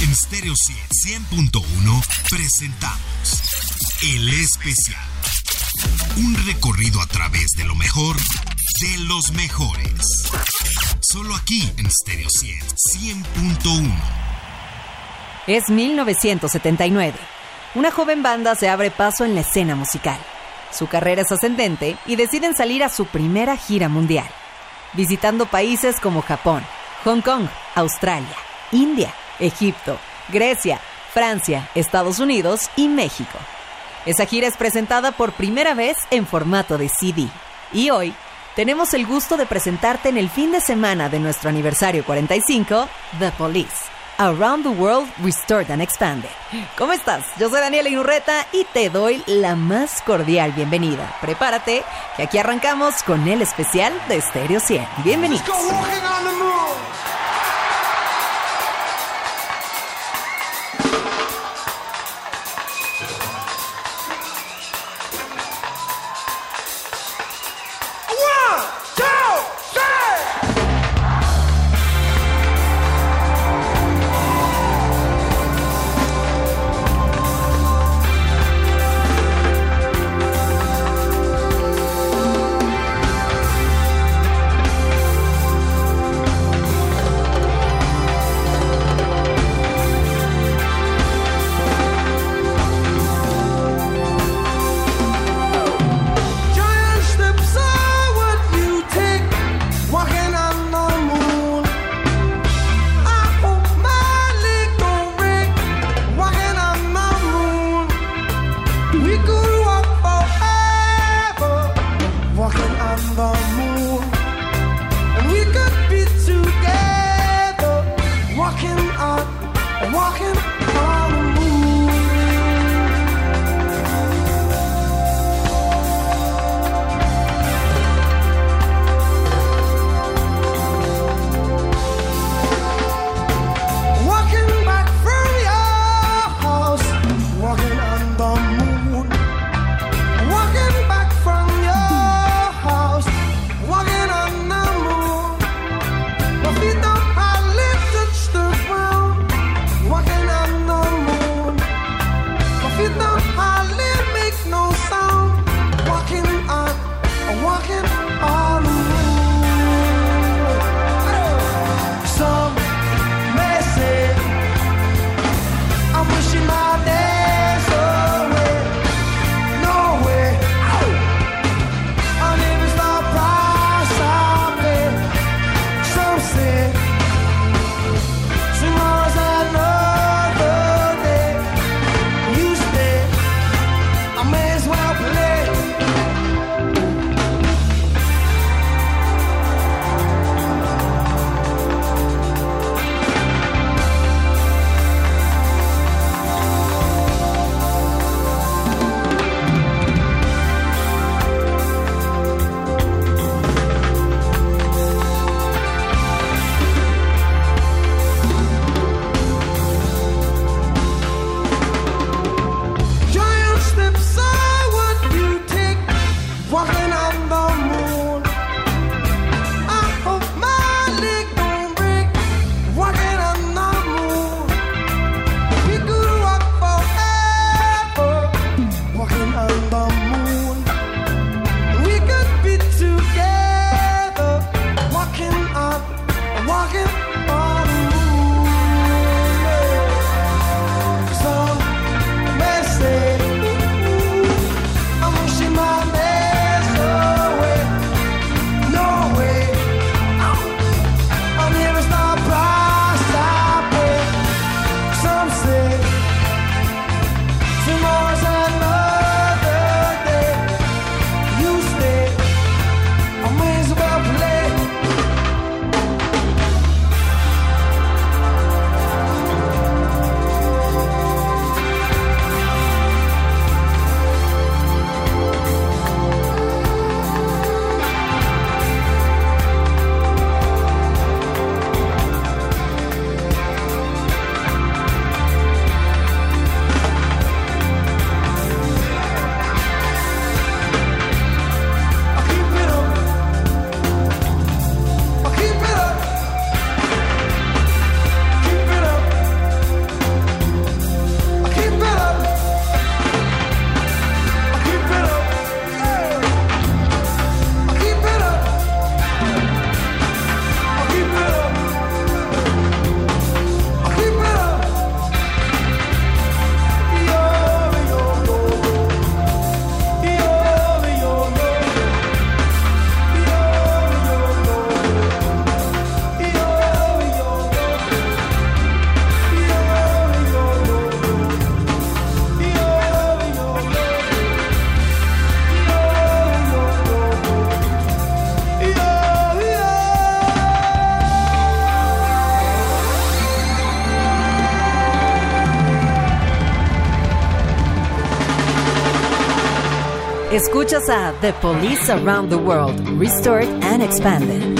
En Stereo 100.1 presentamos El Especial. Un recorrido a través de lo mejor de los mejores. Solo aquí en Stereo 100.1. Es 1979. Una joven banda se abre paso en la escena musical. Su carrera es ascendente y deciden salir a su primera gira mundial, visitando países como Japón, Hong Kong, Australia, India, Egipto, Grecia, Francia, Estados Unidos y México. Esa gira es presentada por primera vez en formato de CD. Y hoy tenemos el gusto de presentarte en el fin de semana de nuestro aniversario 45, The Police. Around the World Restored and Expanded. ¿Cómo estás? Yo soy Daniela Inurreta y te doy la más cordial bienvenida. Prepárate, que aquí arrancamos con el especial de Stereo 100. Bienvenidos. Escuchas a The Police Around the World, Restored and Expanded.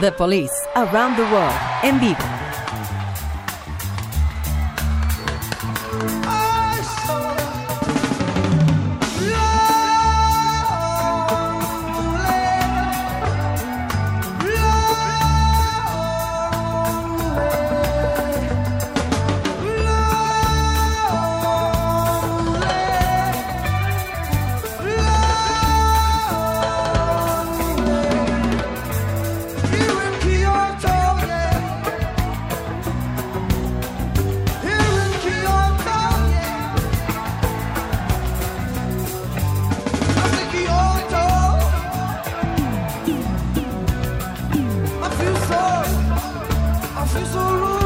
The Police Around the World en vivo. 你说。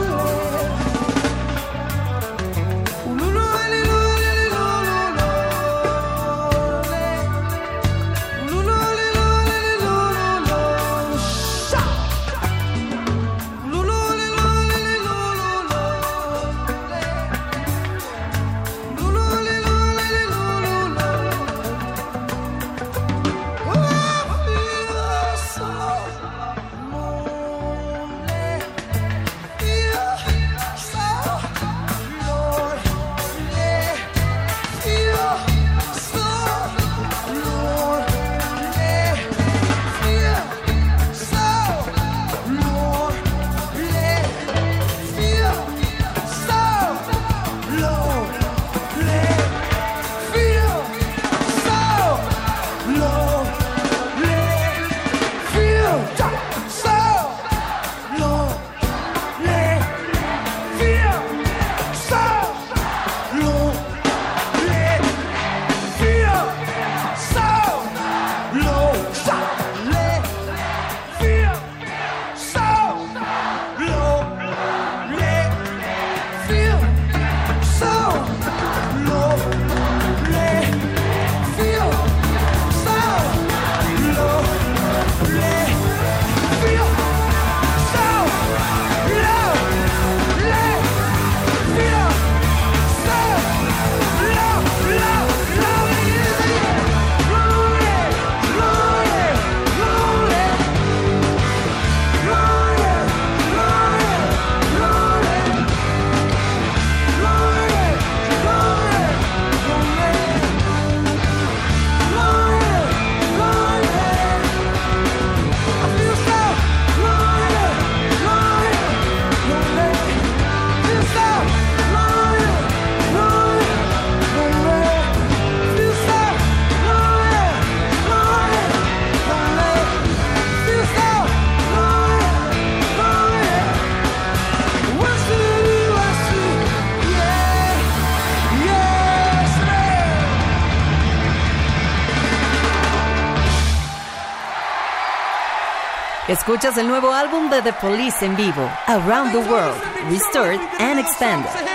Escuchas el nuevo álbum de The Police en vivo, Around the World, Restored and Expanded.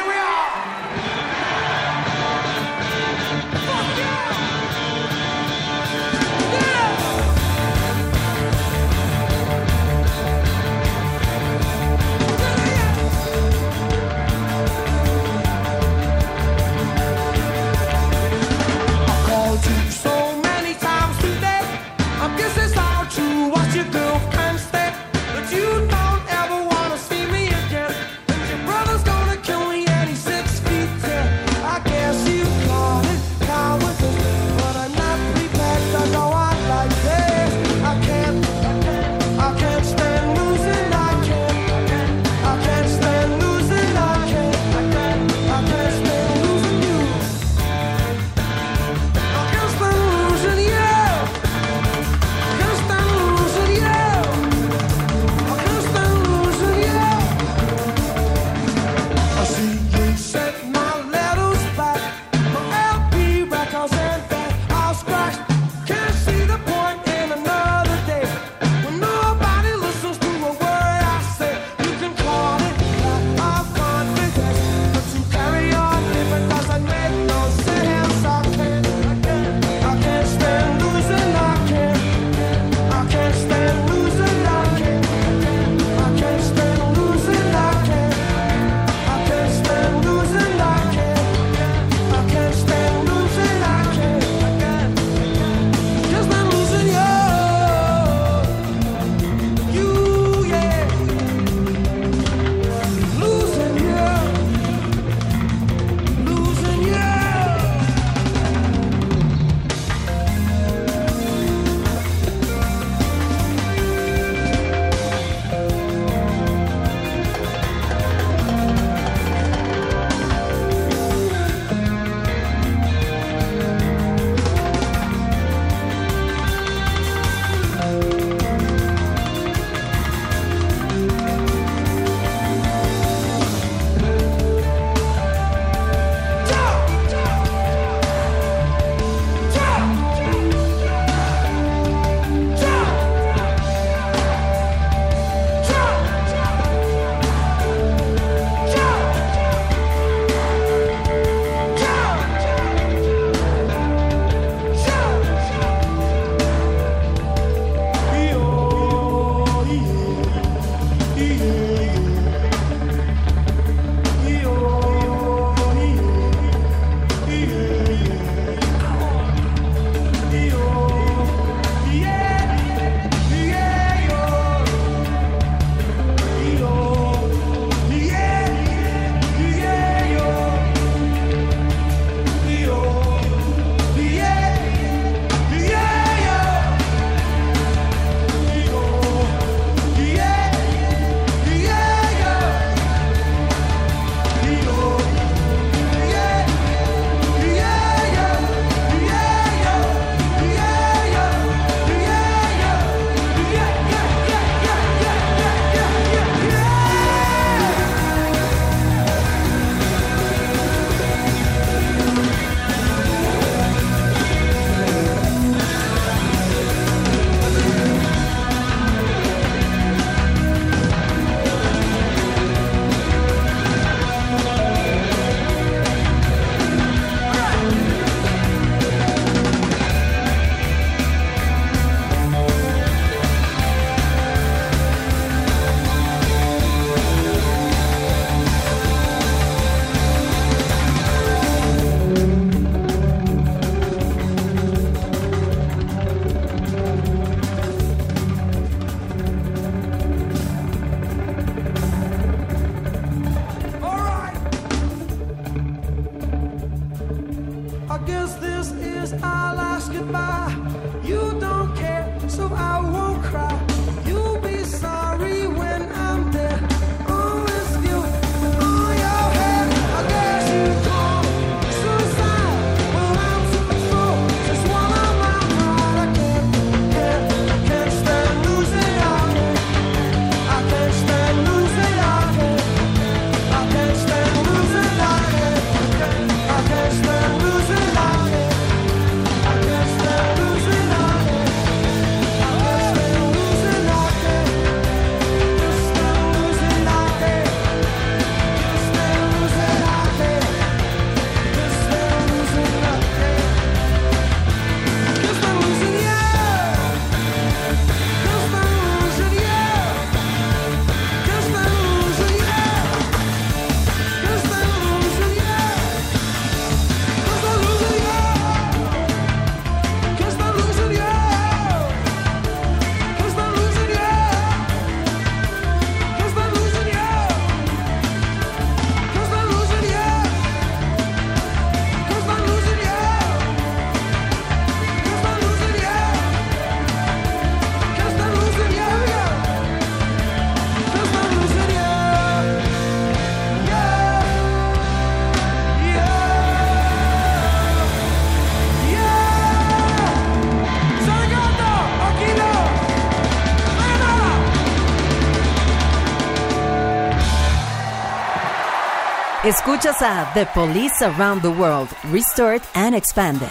Escuchas a The Police Around the World, Restored and Expanded.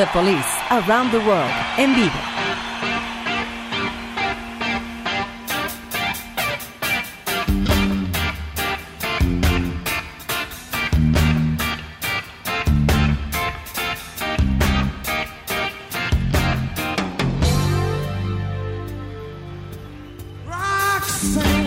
The Police, Around the World, en vivo. Roxanne.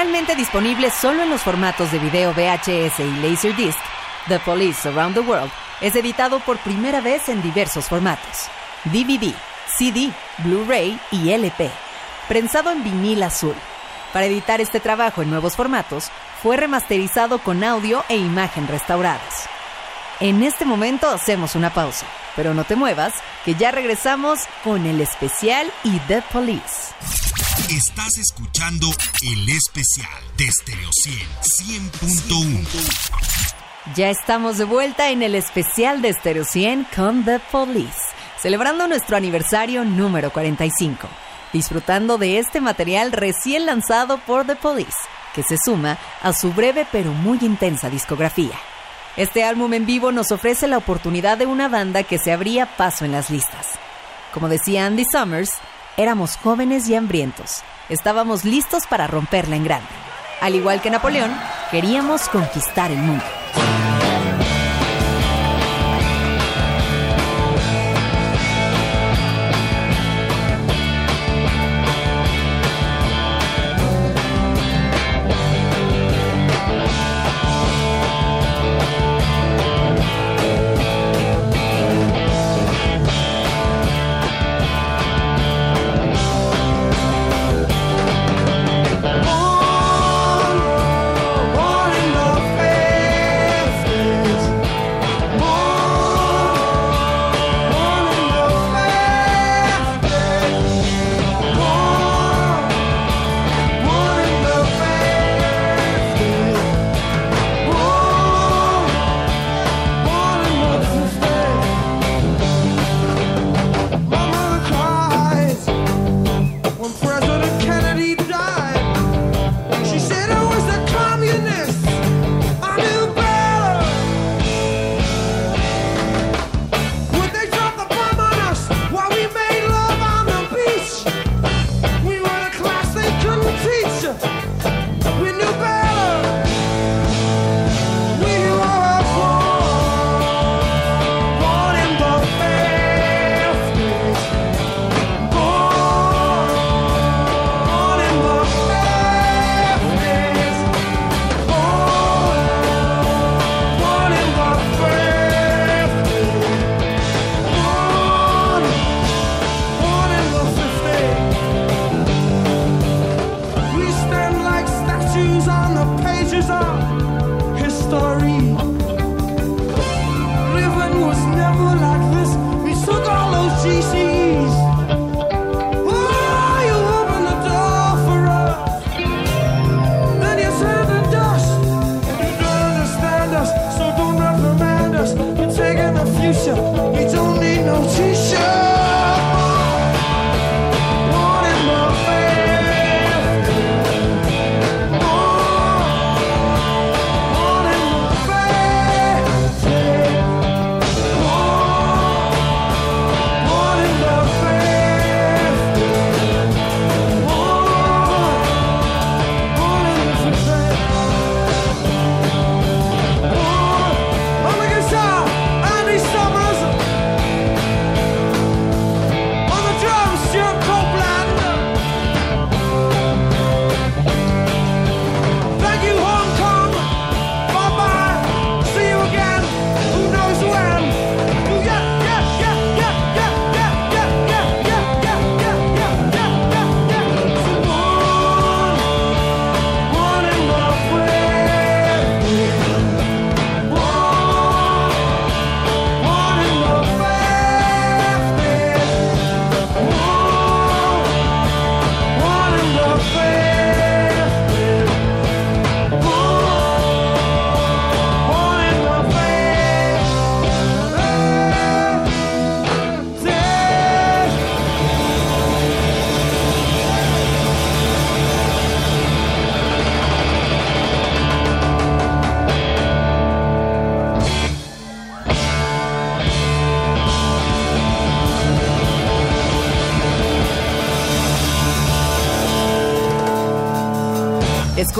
Originalmente disponible solo en los formatos de video VHS y Laserdisc, The Police Around the World es editado por primera vez en diversos formatos: DVD, CD, Blu-ray y LP, prensado en vinil azul. Para editar este trabajo en nuevos formatos, fue remasterizado con audio e imagen restaurados. En este momento hacemos una pausa, pero no te muevas, que ya regresamos con el especial y The Police. Estás escuchando el especial de Stereo 100 100.1. Ya estamos de vuelta en el especial de Stereo 100 con The Police, celebrando nuestro aniversario número 45, disfrutando de este material recién lanzado por The Police, que se suma a su breve pero muy intensa discografía. Este álbum en vivo nos ofrece la oportunidad de una banda que se abría paso en las listas. Como decía Andy Summers, éramos jóvenes y hambrientos, estábamos listos para romperla en grande. Al igual que Napoleón, queríamos conquistar el mundo.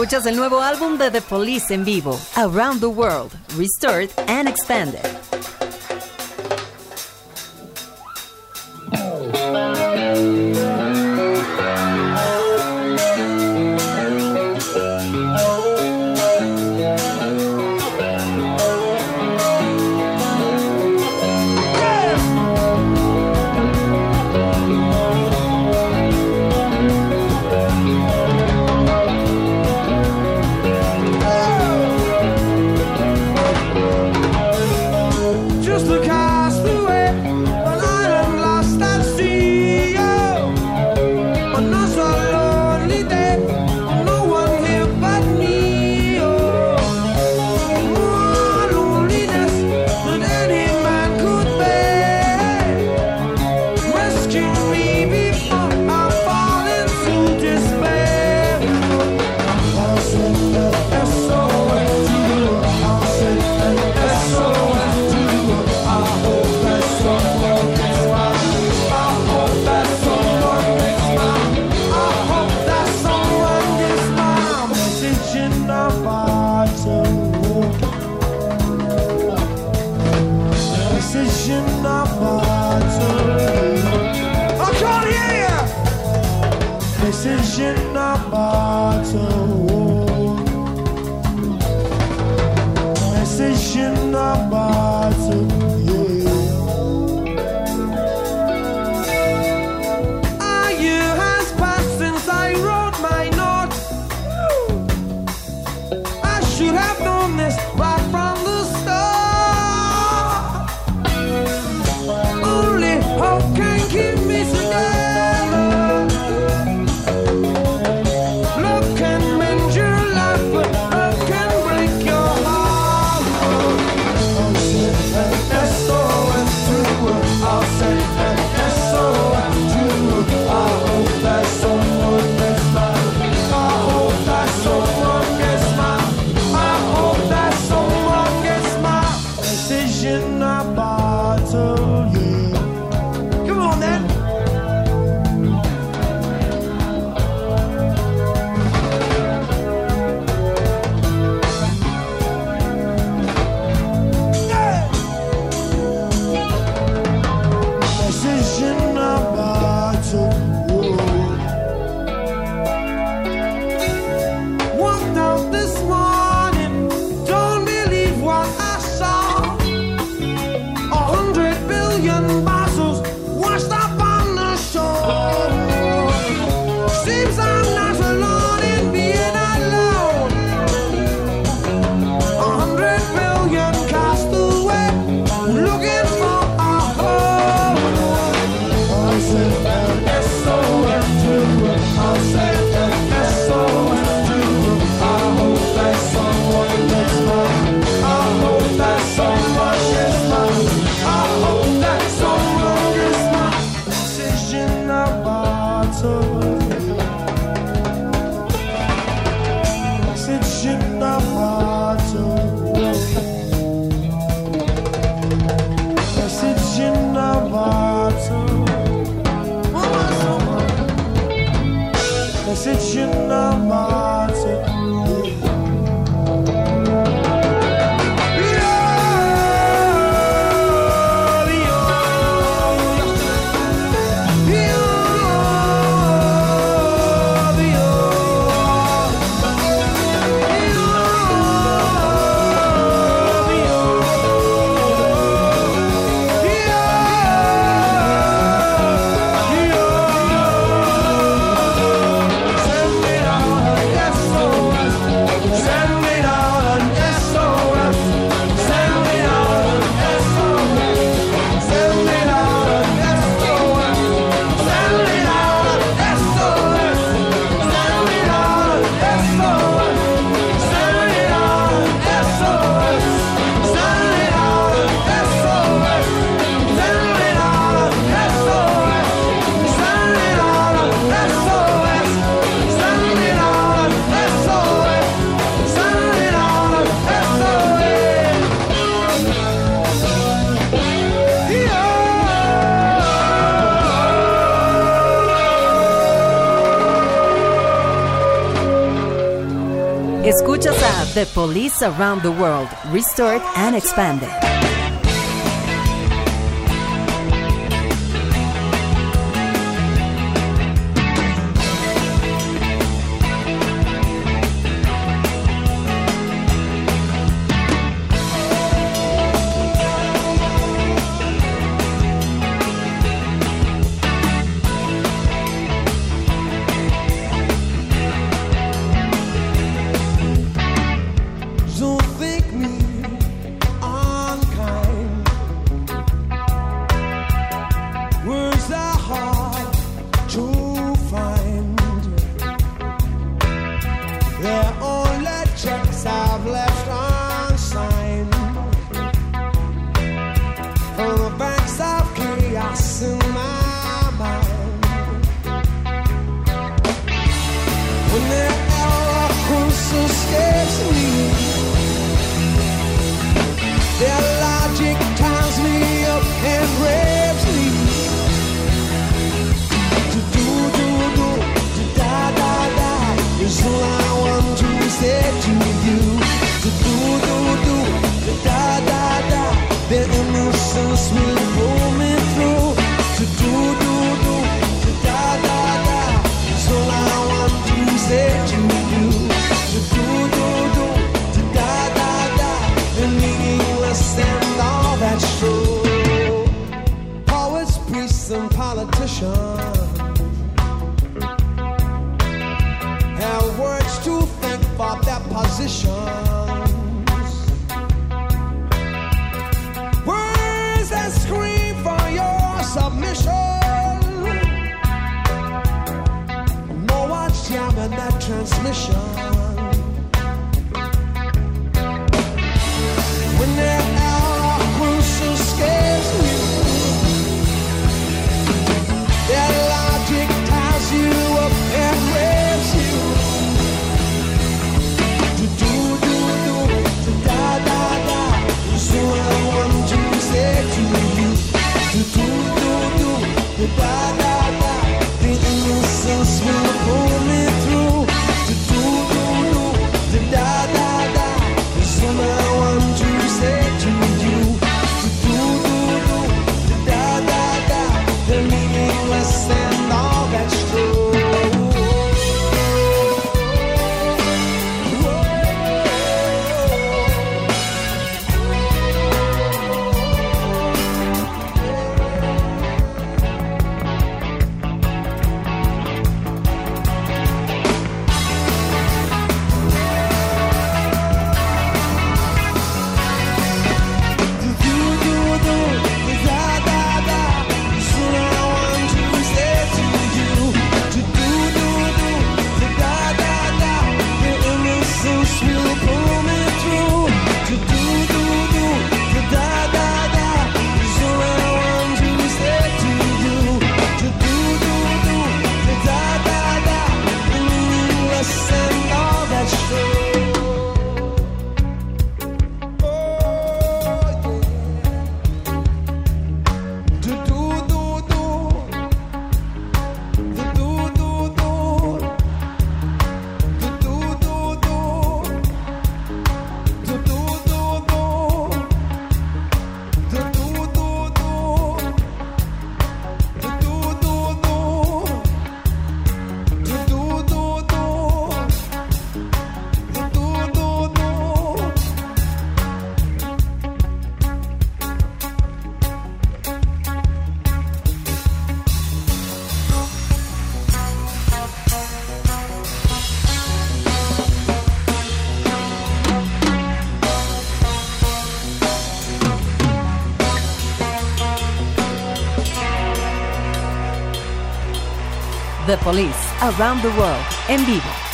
Escuchas el nuevo álbum de The Police en vivo, Around the World, Restored and Expanded. The Police Around the World, restored and expanded. The Police, Around the World, en vivo.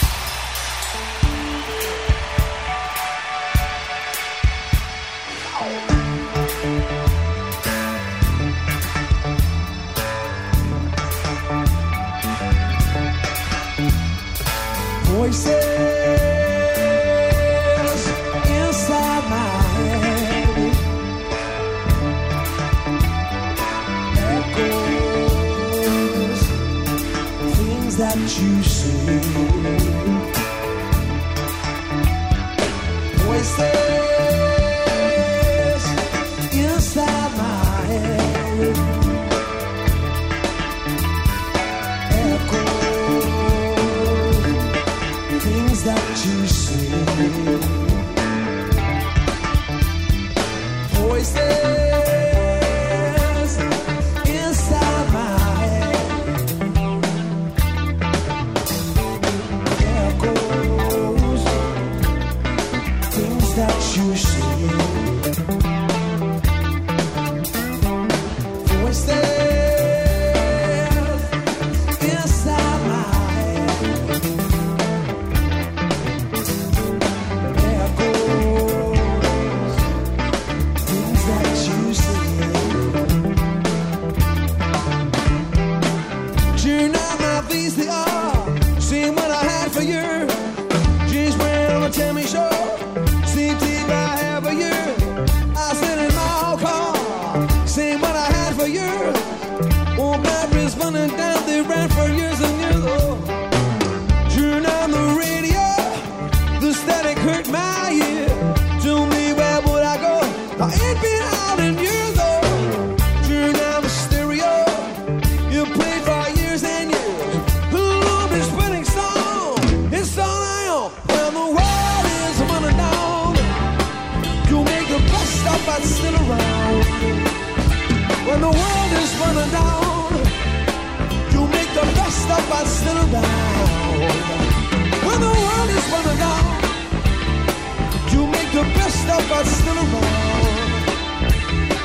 Best still around.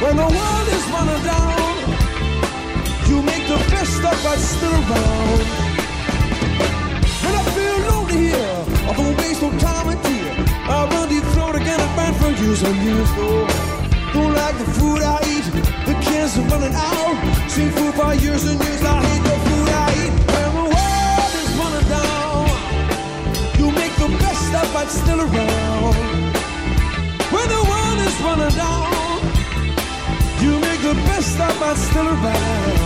When the world is running down, you make the best of what's still around. When I feel lonely here, I don't waste no time and tear. I run deep throat again and burn for years and years. No, don't like the food I eat. The cans are running out. Seen food for years and years. I hate the food I eat. When the world is running down, you make the best of what's still around. When the world is running down, you make the best of what's still around.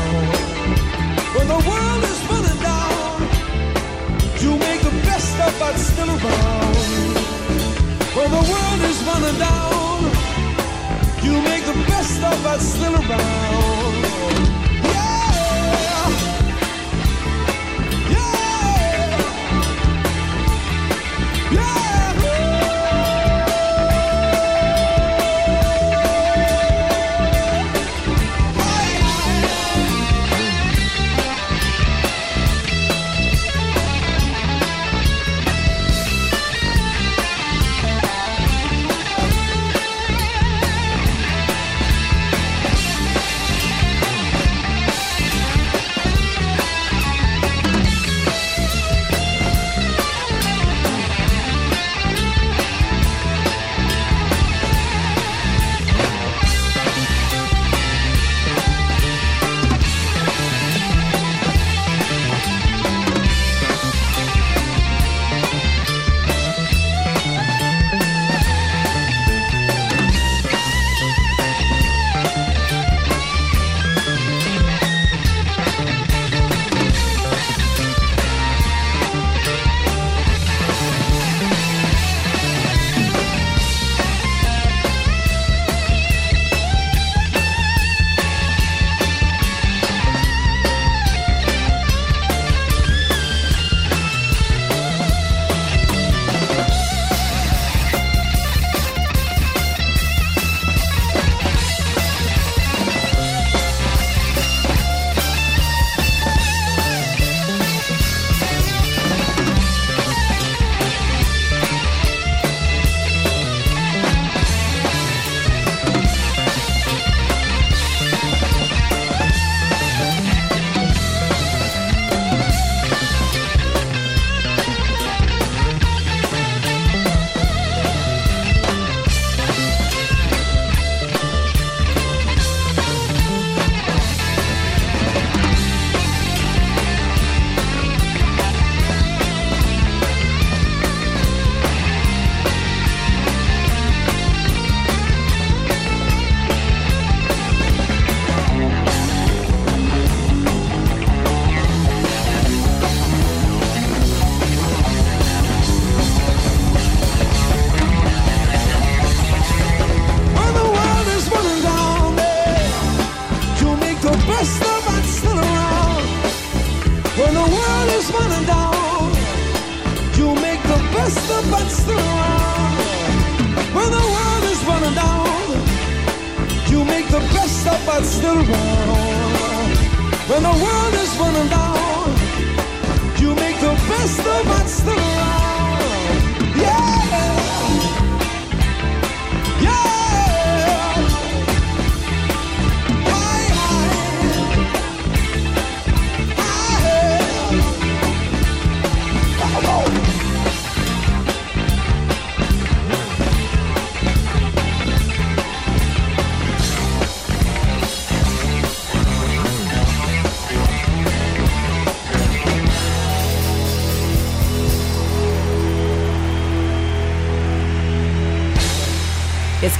When the world is running down, you make the best of what's still around. When the world is running down, you make the best of what's still around. Yeah, yeah,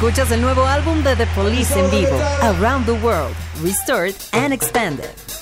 Escuchas el nuevo álbum de The Police en vivo, Around the World, Restored and Expanded.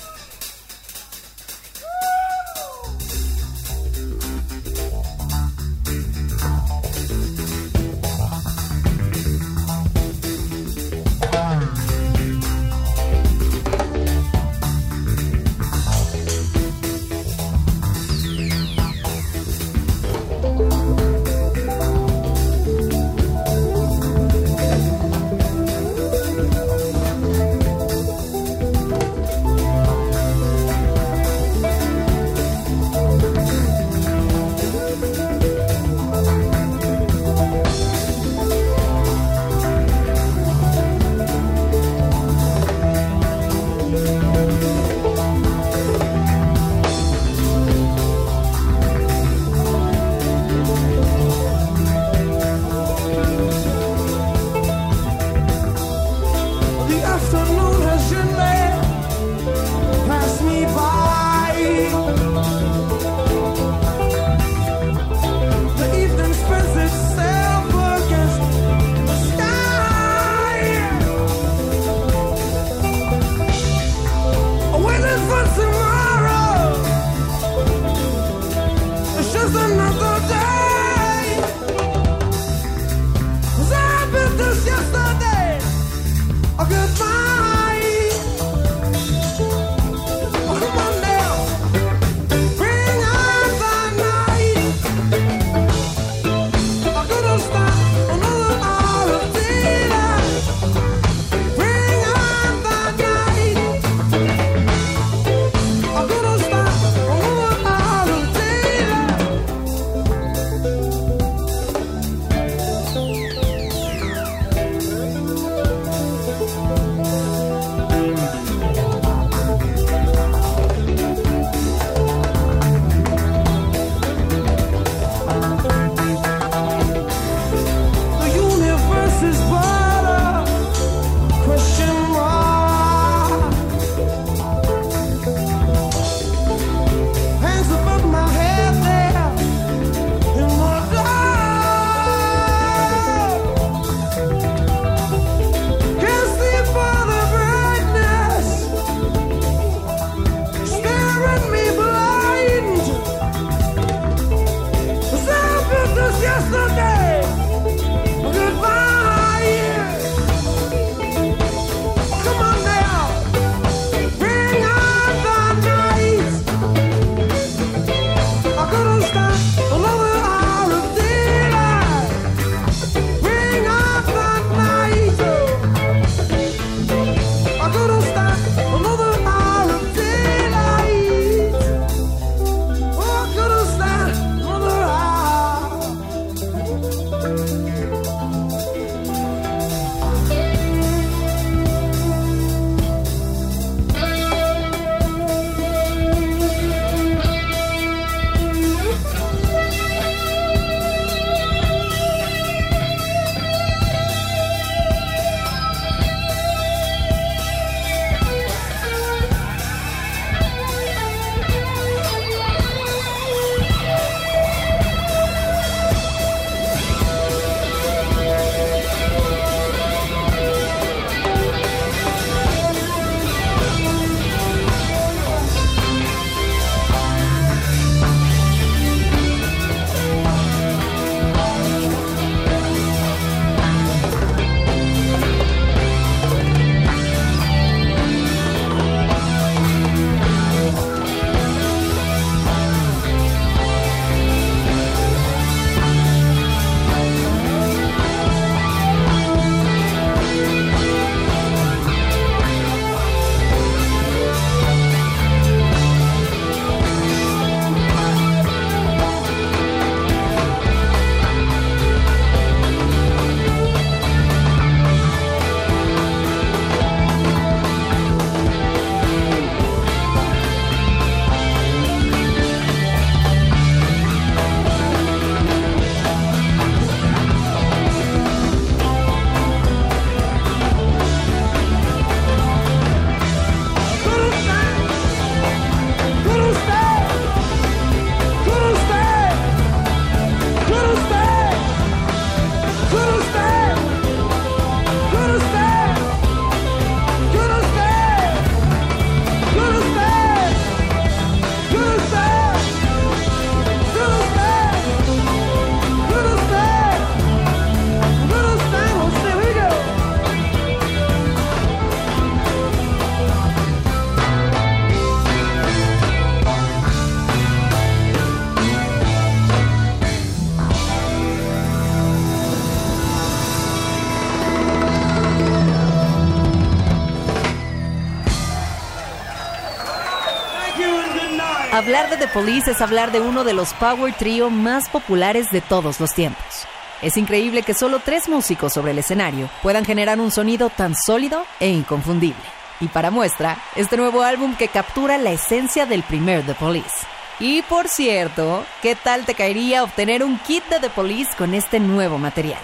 Hablar de The Police es hablar de uno de los power trio más populares de todos los tiempos. Es increíble que solo tres músicos sobre el escenario puedan generar un sonido tan sólido e inconfundible. Y para muestra, este nuevo álbum que captura la esencia del primer The Police. Y por cierto, ¿qué tal te caería obtener un kit de The Police con este nuevo material?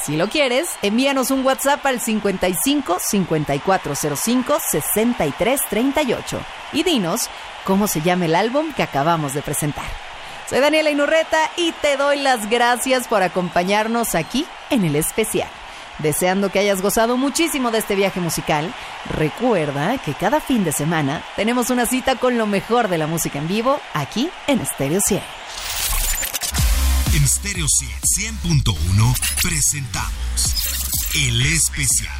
Si lo quieres, envíanos un WhatsApp al 55 5405 63 38 y dinos cómo se llama el álbum que acabamos de presentar. Soy Daniela Inurreta y te doy las gracias por acompañarnos aquí en el especial. Deseando que hayas gozado muchísimo de este viaje musical, recuerda que cada fin de semana tenemos una cita con lo mejor de la música en vivo aquí en Stereo 100. En Stereo 100.1 presentamos El Especial.